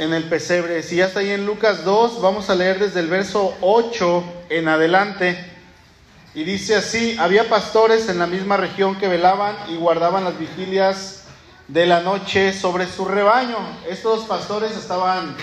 En el pesebre. Si ya está ahí en Lucas 2, vamos a leer desde el verso 8 en adelante. Y dice así, había pastores en la misma región que velaban y guardaban las vigilias de la noche sobre su rebaño. Estos pastores estaban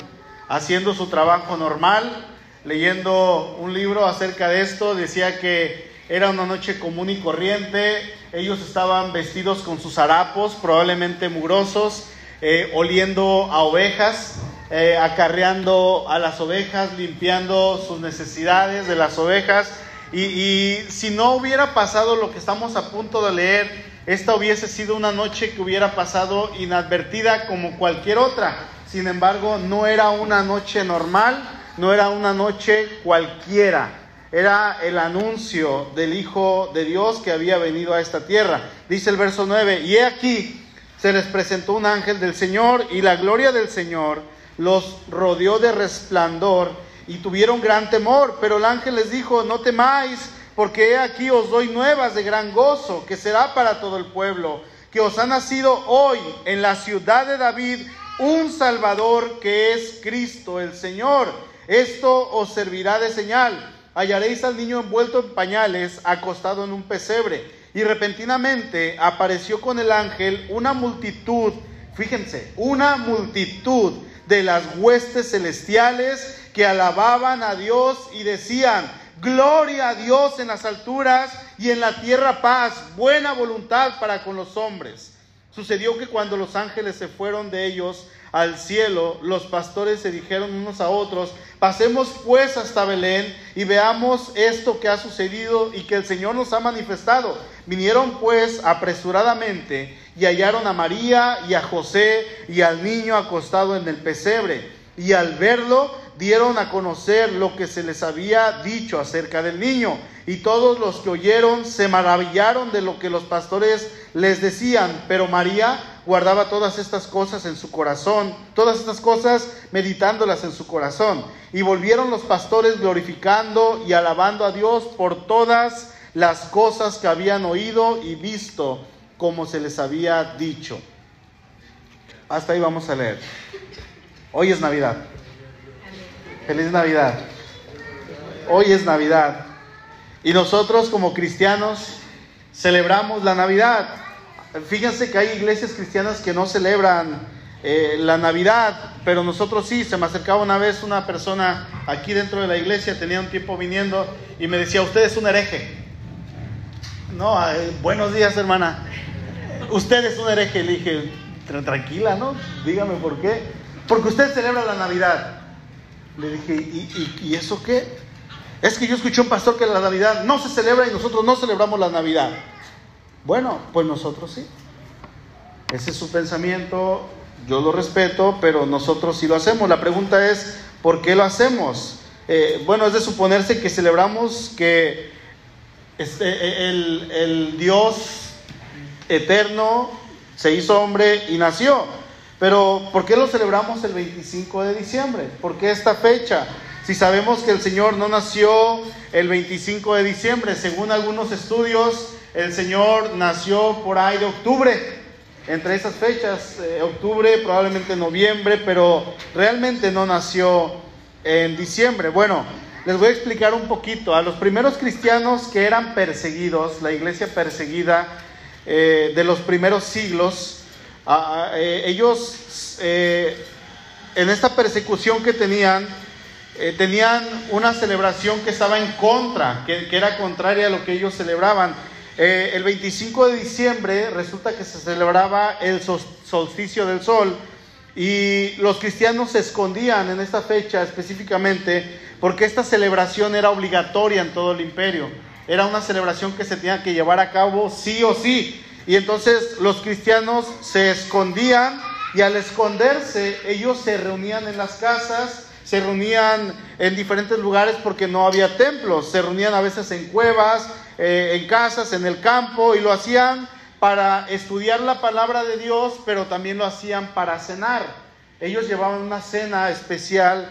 haciendo su trabajo normal, leyendo un libro acerca de esto, decía que era una noche común y corriente, ellos estaban vestidos con sus harapos, probablemente mugrosos, eh, oliendo a ovejas, eh, acarreando a las ovejas, limpiando sus necesidades de las ovejas. Y, y si no hubiera pasado lo que estamos a punto de leer, esta hubiese sido una noche que hubiera pasado inadvertida como cualquier otra. Sin embargo, no era una noche normal, no era una noche cualquiera. Era el anuncio del Hijo de Dios que había venido a esta tierra. Dice el verso 9, y he aquí, se les presentó un ángel del Señor y la gloria del Señor los rodeó de resplandor y tuvieron gran temor. Pero el ángel les dijo, no temáis, porque he aquí os doy nuevas de gran gozo, que será para todo el pueblo, que os ha nacido hoy en la ciudad de David un Salvador que es Cristo el Señor. Esto os servirá de señal. Hallaréis al niño envuelto en pañales, acostado en un pesebre. Y repentinamente apareció con el ángel una multitud, fíjense, una multitud de las huestes celestiales que alababan a Dios y decían, gloria a Dios en las alturas y en la tierra paz, buena voluntad para con los hombres. Sucedió que cuando los ángeles se fueron de ellos al cielo, los pastores se dijeron unos a otros, pasemos pues hasta Belén y veamos esto que ha sucedido y que el Señor nos ha manifestado. Vinieron pues apresuradamente y hallaron a María y a José y al niño acostado en el pesebre. Y al verlo dieron a conocer lo que se les había dicho acerca del niño. Y todos los que oyeron se maravillaron de lo que los pastores les decían. Pero María guardaba todas estas cosas en su corazón, todas estas cosas meditándolas en su corazón. Y volvieron los pastores glorificando y alabando a Dios por todas las cosas que habían oído y visto como se les había dicho. Hasta ahí vamos a leer. Hoy es Navidad. Feliz Navidad. Hoy es Navidad. Y nosotros como cristianos celebramos la Navidad. Fíjense que hay iglesias cristianas que no celebran eh, la Navidad, pero nosotros sí. Se me acercaba una vez una persona aquí dentro de la iglesia, tenía un tiempo viniendo y me decía, usted es un hereje. No, eh, buenos días hermana. Usted es un hereje. Le dije, tranquila, ¿no? Dígame por qué. Porque usted celebra la Navidad. Le dije, ¿y, eso qué? Es que yo escuché un pastor que la Navidad no se celebra y nosotros no celebramos la Navidad. Bueno, pues nosotros sí. Ese es su pensamiento, yo lo respeto, pero nosotros sí lo hacemos. La pregunta es, ¿por qué lo hacemos? Eh, bueno, es de suponerse que celebramos que este, el, el Dios eterno se hizo hombre y nació. Pero ¿por qué lo celebramos el 25 de diciembre? ¿Por qué esta fecha? Si sabemos que el Señor no nació el 25 de diciembre, según algunos estudios, el Señor nació por ahí de octubre, entre esas fechas, eh, octubre, probablemente noviembre, pero realmente no nació en diciembre. Bueno, les voy a explicar un poquito. A los primeros cristianos que eran perseguidos, la iglesia perseguida eh, de los primeros siglos, eh, ellos eh, en esta persecución que tenían, tenían una celebración que estaba en contra, que, era contraria a lo que ellos celebraban. el 25 de diciembre resulta que se celebraba el solsticio del sol y los cristianos se escondían en esta fecha específicamente porque esta celebración era obligatoria en todo el imperio. Era una celebración que se tenía que llevar a cabo sí o sí. Y entonces los cristianos se escondían y al esconderse ellos se reunían en las casas, se reunían en diferentes lugares porque no había templos, se reunían a veces en cuevas, eh, en casas, en el campo y lo hacían para estudiar la palabra de Dios, pero también lo hacían para cenar. Ellos llevaban una cena especial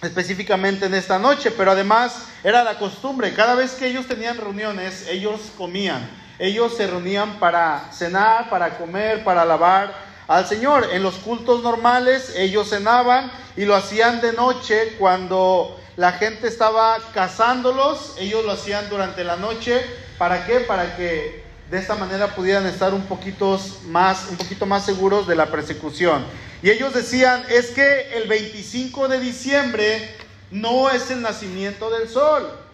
específicamente en esta noche, pero además era la costumbre, cada vez que ellos tenían reuniones, ellos comían. Ellos se reunían para cenar, para comer, para alabar al Señor. En los cultos normales ellos cenaban y lo hacían de noche cuando la gente estaba cazándolos, ellos lo hacían durante la noche. ¿Para qué? Para que de esta manera pudieran estar un poquito más, un poquito más seguros de la persecución. Y ellos decían, es que el 25 de diciembre no es el nacimiento del sol.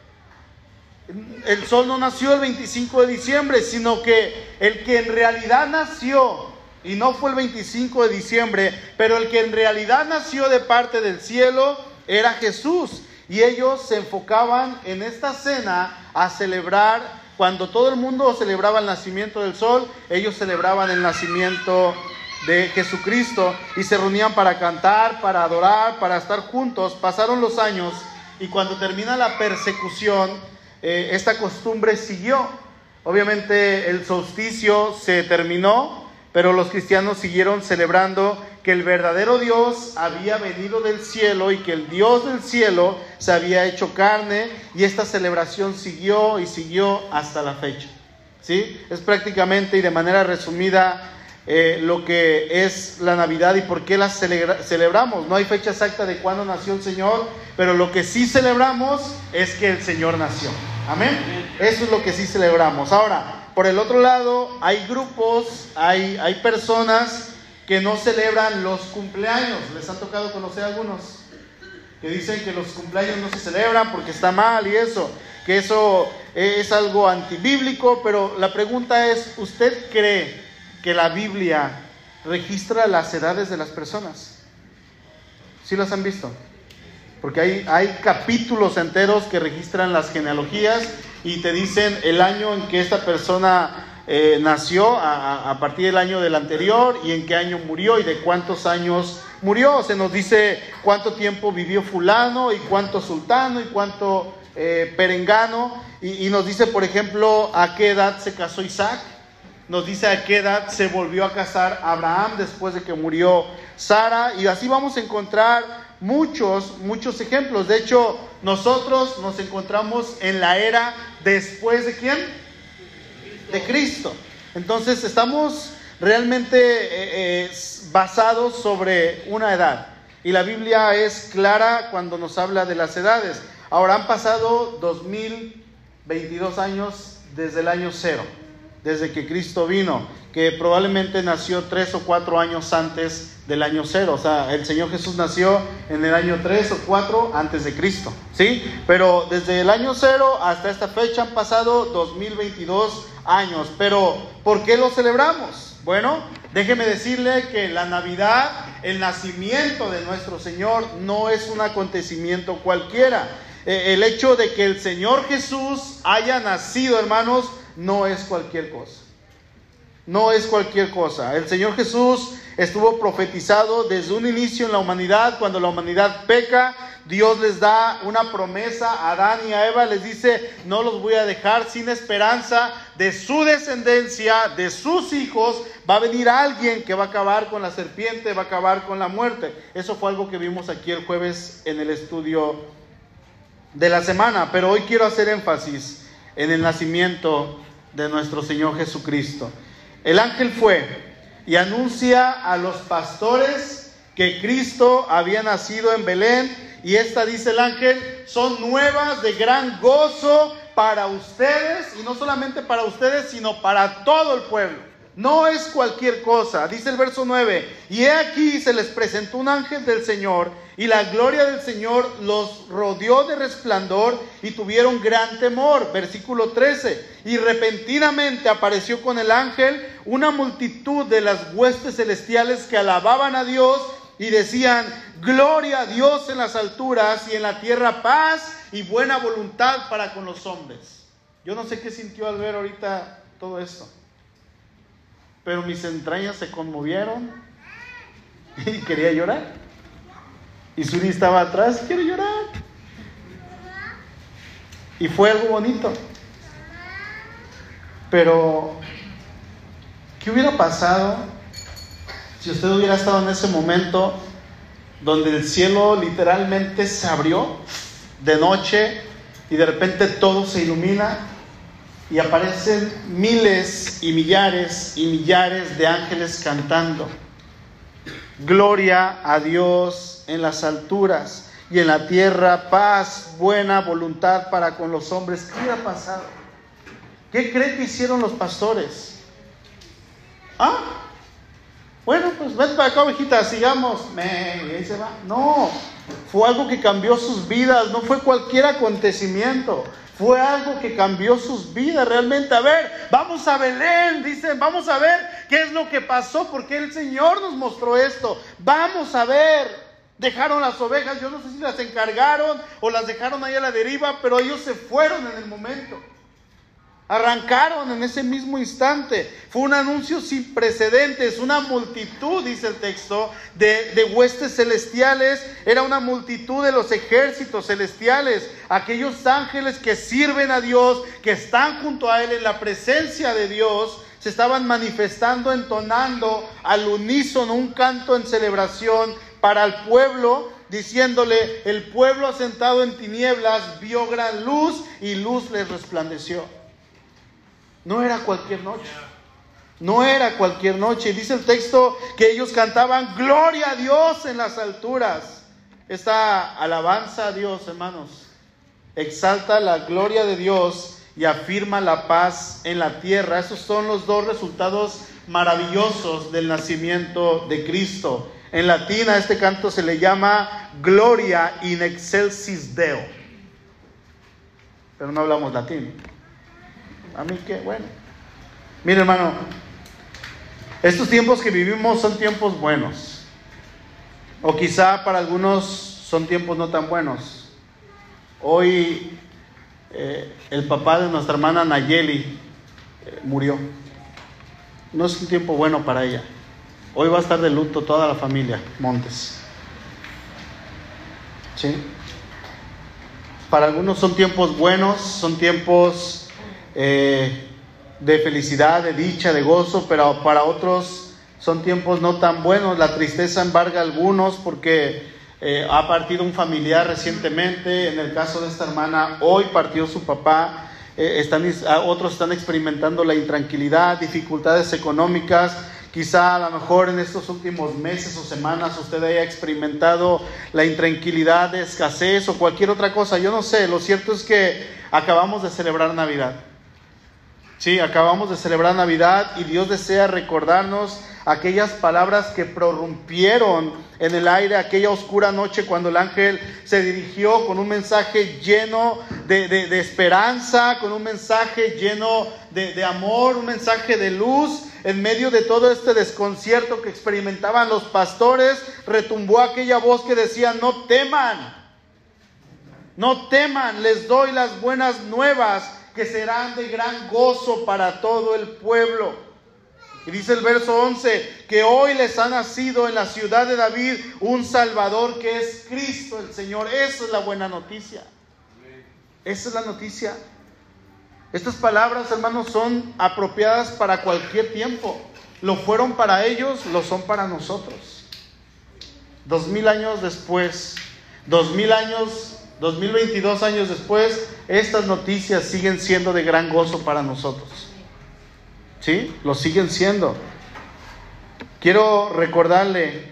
El sol no nació el 25 de diciembre, sino que el que en realidad nació, y no fue el 25 de diciembre, pero el que en realidad nació de parte del cielo era Jesús. Y ellos se enfocaban en esta cena a celebrar cuando todo el mundo celebraba el nacimiento del sol, ellos celebraban el nacimiento de Jesucristo y se reunían para cantar, para adorar, para estar juntos. Pasaron los años y cuando termina la persecución, eh, esta costumbre siguió. Obviamente el solsticio se terminó, pero los cristianos siguieron celebrando que el verdadero Dios había venido del cielo y que el Dios del cielo se había hecho carne y esta celebración siguió y siguió hasta la fecha. ¿Sí? Es prácticamente y de manera resumida eh, lo que es la Navidad y por qué la celebramos. No hay fecha exacta de cuándo nació el Señor, pero lo que sí celebramos es que el Señor nació. Amén. Eso es lo que sí celebramos. Ahora, por el otro lado, hay grupos, hay, hay personas que no celebran los cumpleaños. ¿Les ha tocado conocer algunos? Que dicen que los cumpleaños no se celebran porque está mal y eso, que eso es algo antibíblico, pero la pregunta es, ¿usted cree que la Biblia registra las edades de las personas? ¿Sí las han visto? Porque hay, capítulos enteros que registran las genealogías y te dicen el año en que esta persona eh, nació a, partir del año del anterior y en qué año murió y de cuántos años murió. Se nos dice cuánto tiempo vivió fulano y cuánto sultano y cuánto eh, perengano. Y nos dice, por ejemplo, a qué edad se casó Isaac. Nos dice a qué edad se volvió a casar Abraham después de que murió Sara. Y así vamos a encontrar muchos, muchos ejemplos. De hecho, nosotros nos encontramos en la era después de quién? de Cristo. Entonces estamos realmente eh, eh, basados sobre una edad. Y la Biblia es clara cuando nos habla de las edades. Ahora han pasado 2022 años desde el año cero, desde que Cristo vino, que probablemente nació tres o cuatro años antes del año cero. O sea, el Señor Jesús nació en el año 3 o 4 antes de Cristo. ¿Sí? Pero desde el año cero hasta esta fecha han pasado 2022 años. Pero, ¿por qué lo celebramos? Bueno, déjeme decirle que la Navidad, el nacimiento de nuestro Señor, no es un acontecimiento cualquiera. Eh, el hecho de que el Señor Jesús haya nacido, hermanos, no es cualquier cosa. No es cualquier cosa. El Señor Jesús estuvo profetizado desde un inicio en la humanidad, cuando la humanidad peca, Dios les da una promesa a Adán y a Eva, les dice, no los voy a dejar sin esperanza, de su descendencia, de sus hijos, va a venir alguien que va a acabar con la serpiente, va a acabar con la muerte. Eso fue algo que vimos aquí el jueves en el estudio de la semana, pero hoy quiero hacer énfasis en el nacimiento de nuestro Señor Jesucristo. El ángel fue y anuncia a los pastores que Cristo había nacido en Belén. Y esta, dice el ángel, son nuevas de gran gozo para ustedes, y no solamente para ustedes, sino para todo el pueblo. No es cualquier cosa. Dice el verso 9, y he aquí se les presentó un ángel del Señor, y la gloria del Señor los rodeó de resplandor y tuvieron gran temor. Versículo 13, y repentinamente apareció con el ángel una multitud de las huestes celestiales que alababan a Dios y decían, gloria a Dios en las alturas y en la tierra paz y buena voluntad para con los hombres. Yo no sé qué sintió al ver ahorita todo esto pero mis entrañas se conmovieron y quería llorar. Y Suri estaba atrás, quiere llorar. Y fue algo bonito. Pero, ¿qué hubiera pasado si usted hubiera estado en ese momento donde el cielo literalmente se abrió de noche y de repente todo se ilumina y aparecen miles y millares y millares de ángeles cantando. gloria a Dios en las alturas y en la tierra paz, buena voluntad para con los hombres. ¿Qué ha pasado? ¿Qué cree que hicieron los pastores? Ah, bueno, pues ven para acá, ovejita, sigamos. Me, ahí se va. No, fue algo que cambió sus vidas, no fue cualquier acontecimiento. Fue algo que cambió sus vidas realmente. A ver, vamos a Belén, dicen, vamos a ver qué es lo que pasó, porque el Señor nos mostró esto. Vamos a ver. Dejaron las ovejas, yo no sé si las encargaron o las dejaron ahí a la deriva, pero ellos se fueron en el momento. Arrancaron en ese mismo instante. Fue un anuncio sin precedentes, una multitud, dice el texto, de, de, huestes celestiales. Era una multitud de los ejércitos celestiales, aquellos ángeles que sirven a Dios, que están junto a Él en la presencia de Dios, se estaban manifestando, entonando al unísono un canto en celebración para el pueblo diciéndole, el pueblo asentado en tinieblas vio gran luz y luz les resplandeció. No era cualquier noche. No era cualquier noche. Dice el texto que ellos cantaban gloria a Dios en las alturas. Esta alabanza a Dios, hermanos, exalta la gloria de Dios y afirma la paz en la tierra. Esos son los dos resultados maravillosos del nacimiento de Cristo. En latín a este canto se le llama Gloria in excelsis Deo. Pero no hablamos latín. A mí qué, bueno. Mire hermano, estos tiempos que vivimos son tiempos buenos. O quizá para algunos son tiempos no tan buenos. Hoy eh, el papá de nuestra hermana Nayeli eh, murió. No es un tiempo bueno para ella. Hoy va a estar de luto toda la familia Montes. ¿Sí? Para algunos son tiempos buenos, son tiempos eh, de felicidad, de dicha, de gozo, pero para otros son tiempos no tan buenos. La tristeza embarga a algunos porque eh, ha partido un familiar recientemente. En el caso de esta hermana, hoy partió su papá. Eh, están, otros están experimentando la intranquilidad, dificultades económicas. Quizá a lo mejor en estos últimos meses o semanas usted haya experimentado la intranquilidad escasez o cualquier otra cosa. Yo no sé, lo cierto es que acabamos de celebrar Navidad. Sí, acabamos de celebrar Navidad y Dios desea recordarnos aquellas palabras que prorrumpieron en el aire aquella oscura noche cuando el ángel se dirigió con un mensaje lleno de, esperanza, con un mensaje lleno de, de amor, un mensaje de luz. En medio de todo este desconcierto que experimentaban los pastores, retumbó aquella voz que decía, no teman, no teman, les doy las buenas nuevas que serán de gran gozo para todo el pueblo. Y dice el verso 11, que hoy les ha nacido en la ciudad de David un Salvador que es Cristo el Señor. Esa es la buena noticia. Esa es la noticia. Estas palabras, hermanos, son apropiadas para cualquier tiempo. Lo fueron para ellos, lo son para nosotros. Dos mil años después, dos mil años 2022 años después, estas noticias siguen siendo de gran gozo para nosotros. ¿Sí? Lo siguen siendo. Quiero recordarle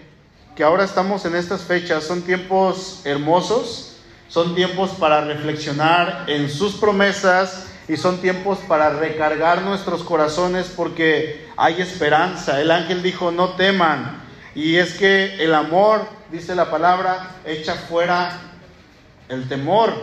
que ahora estamos en estas fechas, son tiempos hermosos, son tiempos para reflexionar en sus promesas y son tiempos para recargar nuestros corazones porque hay esperanza. El ángel dijo, no teman. Y es que el amor, dice la palabra, echa fuera el temor.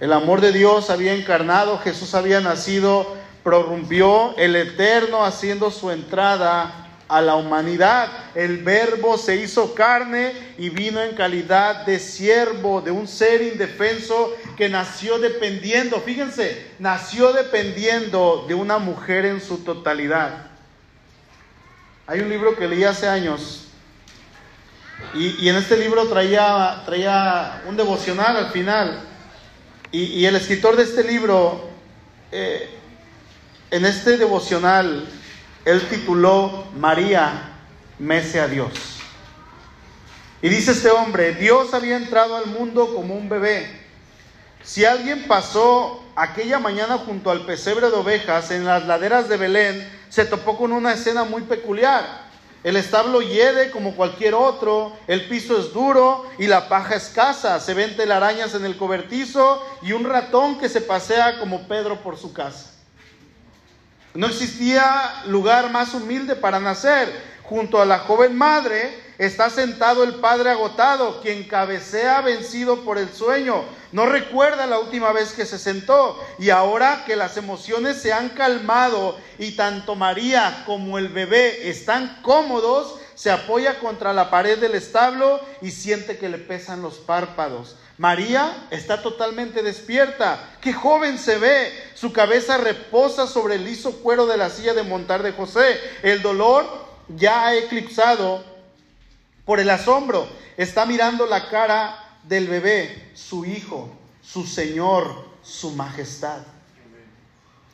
El amor de Dios había encarnado, Jesús había nacido, prorrumpió el Eterno haciendo su entrada a la humanidad. El verbo se hizo carne y vino en calidad de siervo, de un ser indefenso que nació dependiendo, fíjense, nació dependiendo de una mujer en su totalidad. Hay un libro que leí hace años y, en este libro traía, traía un devocional al final. Y, el escritor de este libro, eh, en este devocional, él tituló María mece a Dios. Y dice este hombre, Dios había entrado al mundo como un bebé. Si alguien pasó aquella mañana junto al pesebre de ovejas en las laderas de Belén, se topó con una escena muy peculiar. El establo hiede como cualquier otro, el piso es duro y la paja escasa, se ven telarañas en el cobertizo y un ratón que se pasea como Pedro por su casa. No existía lugar más humilde para nacer. Junto a la joven madre está sentado el padre agotado, quien cabecea vencido por el sueño. No recuerda la última vez que se sentó y ahora que las emociones se han calmado y tanto María como el bebé están cómodos, se apoya contra la pared del establo y siente que le pesan los párpados. María está totalmente despierta. Qué joven se ve. Su cabeza reposa sobre el liso cuero de la silla de montar de José. El dolor ya ha eclipsado por el asombro. Está mirando la cara del bebé, su hijo, su Señor, su majestad.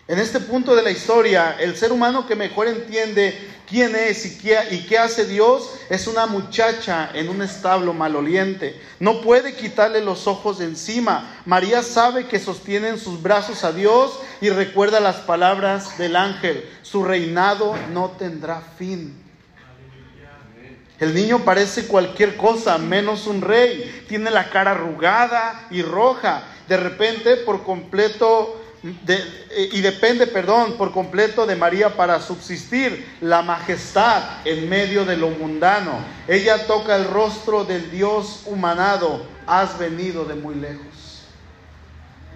En este punto de la historia, el ser humano que mejor entiende quién es y qué, y qué, hace Dios es una muchacha en un establo maloliente. No puede quitarle los ojos de encima. María sabe que sostiene en sus brazos a Dios y recuerda las palabras del ángel. Su reinado no tendrá fin. El niño parece cualquier cosa menos un rey. Tiene la cara arrugada y roja. De repente, por completo eh, y depende, perdón, por completo de María para subsistir, la majestad en medio de lo mundano. Ella toca el rostro del Dios humanado, has venido de muy lejos.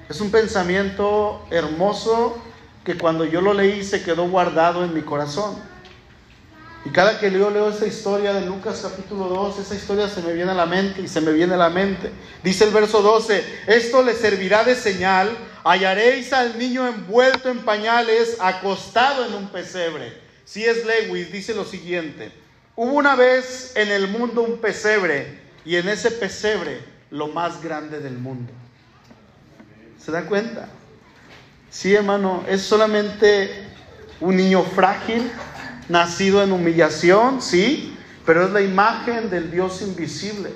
Es un pensamiento hermoso que cuando yo lo leí se quedó guardado en mi corazón. Y cada que yo leo esta historia de Lucas capítulo 2, esa historia se me viene a la mente y se me viene a la mente. Dice el verso 12, esto le servirá de señal, hallaréis al niño envuelto en pañales, acostado en un pesebre. Si es Lewis, dice lo siguiente, hubo una vez en el mundo un pesebre y en ese pesebre lo más grande del mundo. ¿Se da cuenta? Sí, hermano, es solamente un niño frágil nacido en humillación, sí, pero es la imagen del Dios invisible,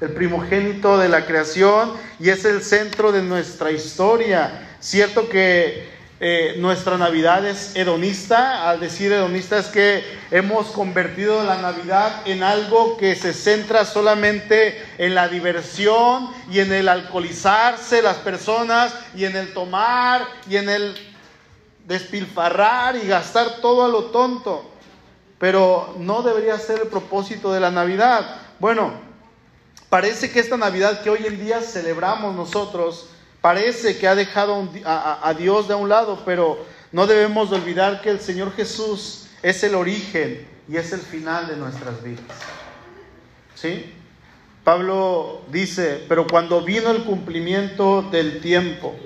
el primogénito de la creación y es el centro de nuestra historia. Cierto que eh, nuestra Navidad es hedonista, al decir hedonista es que hemos convertido la Navidad en algo que se centra solamente en la diversión y en el alcoholizarse las personas y en el tomar y en el despilfarrar y gastar todo a lo tonto. Pero no debería ser el propósito de la Navidad. Bueno, parece que esta Navidad que hoy en día celebramos nosotros, parece que ha dejado a, Dios de un lado, pero no debemos olvidar que el Señor Jesús es el origen y es el final de nuestras vidas. ¿Sí? Pablo dice, pero cuando vino el cumplimiento del tiempo,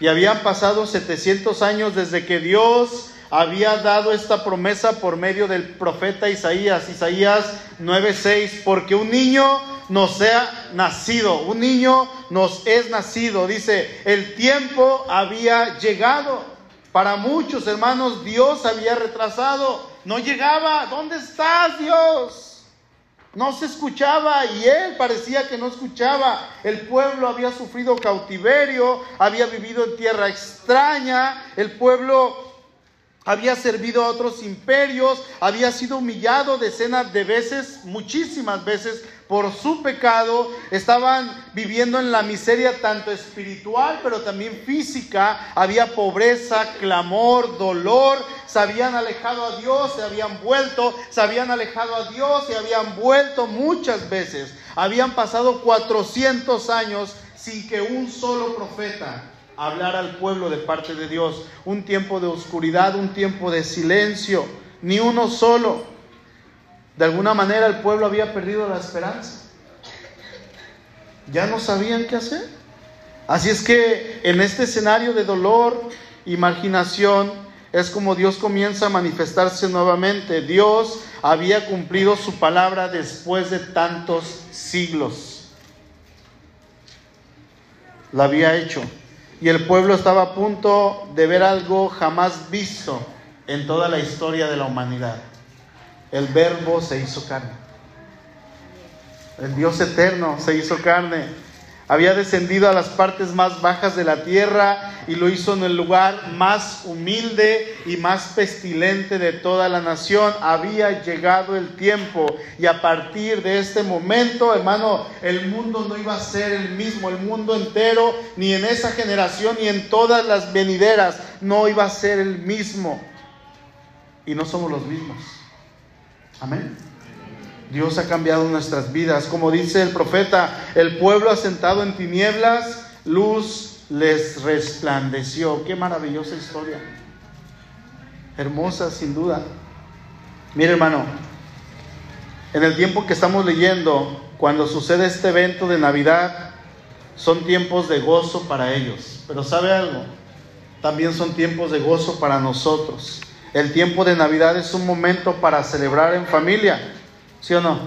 y habían pasado 700 años desde que Dios había dado esta promesa por medio del profeta Isaías, Isaías 9:6, porque un niño nos sea nacido, un niño nos es nacido. Dice, el tiempo había llegado. Para muchos hermanos Dios había retrasado, no llegaba. ¿Dónde estás Dios? No se escuchaba y él parecía que no escuchaba. El pueblo había sufrido cautiverio, había vivido en tierra extraña, el pueblo había servido a otros imperios, había sido humillado decenas de veces, muchísimas veces por su pecado, estaban viviendo en la miseria tanto espiritual, pero también física. Había pobreza, clamor, dolor. Se habían alejado a Dios, se habían vuelto, se habían alejado a Dios, se habían vuelto muchas veces. Habían pasado 400 años sin que un solo profeta hablara al pueblo de parte de Dios. Un tiempo de oscuridad, un tiempo de silencio, ni uno solo. De alguna manera el pueblo había perdido la esperanza. Ya no sabían qué hacer. Así es que en este escenario de dolor y marginación es como Dios comienza a manifestarse nuevamente. Dios había cumplido su palabra después de tantos siglos. La había hecho. Y el pueblo estaba a punto de ver algo jamás visto en toda la historia de la humanidad el verbo se hizo carne. El Dios eterno se hizo carne. Había descendido a las partes más bajas de la tierra y lo hizo en el lugar más humilde y más pestilente de toda la nación. Había llegado el tiempo y a partir de este momento, hermano, el mundo no iba a ser el mismo, el mundo entero, ni en esa generación, ni en todas las venideras, no iba a ser el mismo. Y no somos los mismos. Amén. Dios ha cambiado nuestras vidas. Como dice el profeta, el pueblo asentado en tinieblas, luz les resplandeció. Qué maravillosa historia. Hermosa sin duda. Mire hermano, en el tiempo que estamos leyendo, cuando sucede este evento de Navidad, son tiempos de gozo para ellos. Pero ¿sabe algo? También son tiempos de gozo para nosotros. El tiempo de Navidad es un momento para celebrar en familia ¿Sí o no?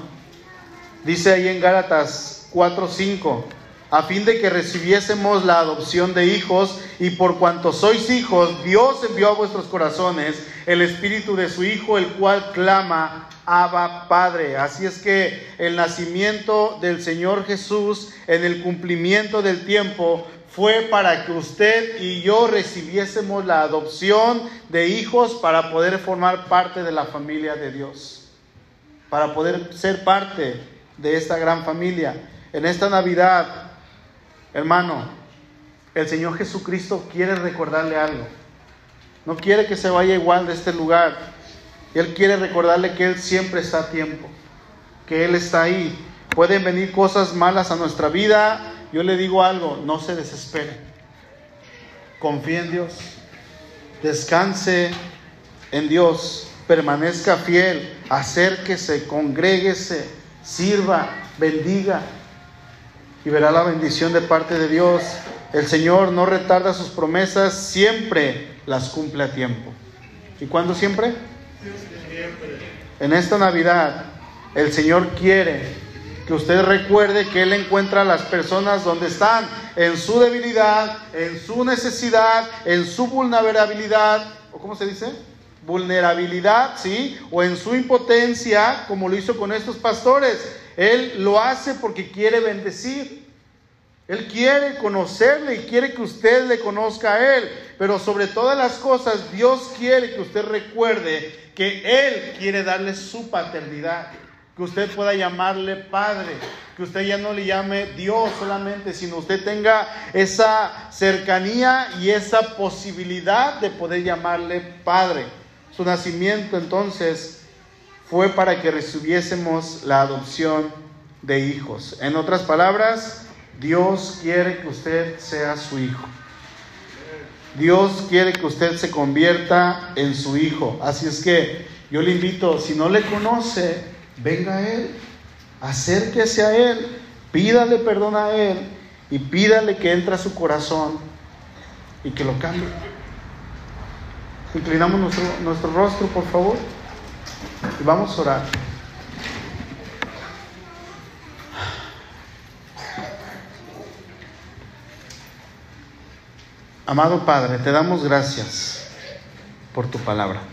Dice ahí en Gálatas 4:5, a fin de que recibiésemos la adopción de hijos, y por cuanto sois hijos, Dios envió a vuestros corazones el espíritu de su Hijo, el cual clama, Abba Padre. Así es que el nacimiento del Señor Jesús en el cumplimiento del tiempo fue para que usted y yo recibiésemos la adopción de hijos para poder formar parte de la familia de Dios para poder ser parte de esta gran familia. En esta Navidad, hermano, el Señor Jesucristo quiere recordarle algo. No quiere que se vaya igual de este lugar. Él quiere recordarle que Él siempre está a tiempo, que Él está ahí. Pueden venir cosas malas a nuestra vida. Yo le digo algo, no se desespere. Confíe en Dios. Descanse en Dios permanezca fiel, acérquese, congréguese, sirva, bendiga y verá la bendición de parte de Dios. El Señor no retarda sus promesas, siempre las cumple a tiempo. ¿Y cuándo siempre? En esta Navidad, el Señor quiere que usted recuerde que Él encuentra a las personas donde están, en su debilidad, en su necesidad, en su vulnerabilidad, o cómo se dice? Vulnerabilidad, ¿sí? O en su impotencia, como lo hizo con estos pastores. Él lo hace porque quiere bendecir. Él quiere conocerle y quiere que usted le conozca a Él. Pero sobre todas las cosas, Dios quiere que usted recuerde que Él quiere darle su paternidad. Que usted pueda llamarle Padre. Que usted ya no le llame Dios solamente, sino usted tenga esa cercanía y esa posibilidad de poder llamarle Padre. Su nacimiento entonces fue para que recibiésemos la adopción de hijos. En otras palabras, Dios quiere que usted sea su hijo. Dios quiere que usted se convierta en su hijo. Así es que yo le invito, si no le conoce, venga a Él, acérquese a Él, pídale perdón a Él y pídale que entre a su corazón y que lo cambie. Inclinamos nuestro, nuestro rostro, por favor, y vamos a orar. Amado Padre, te damos gracias por tu palabra.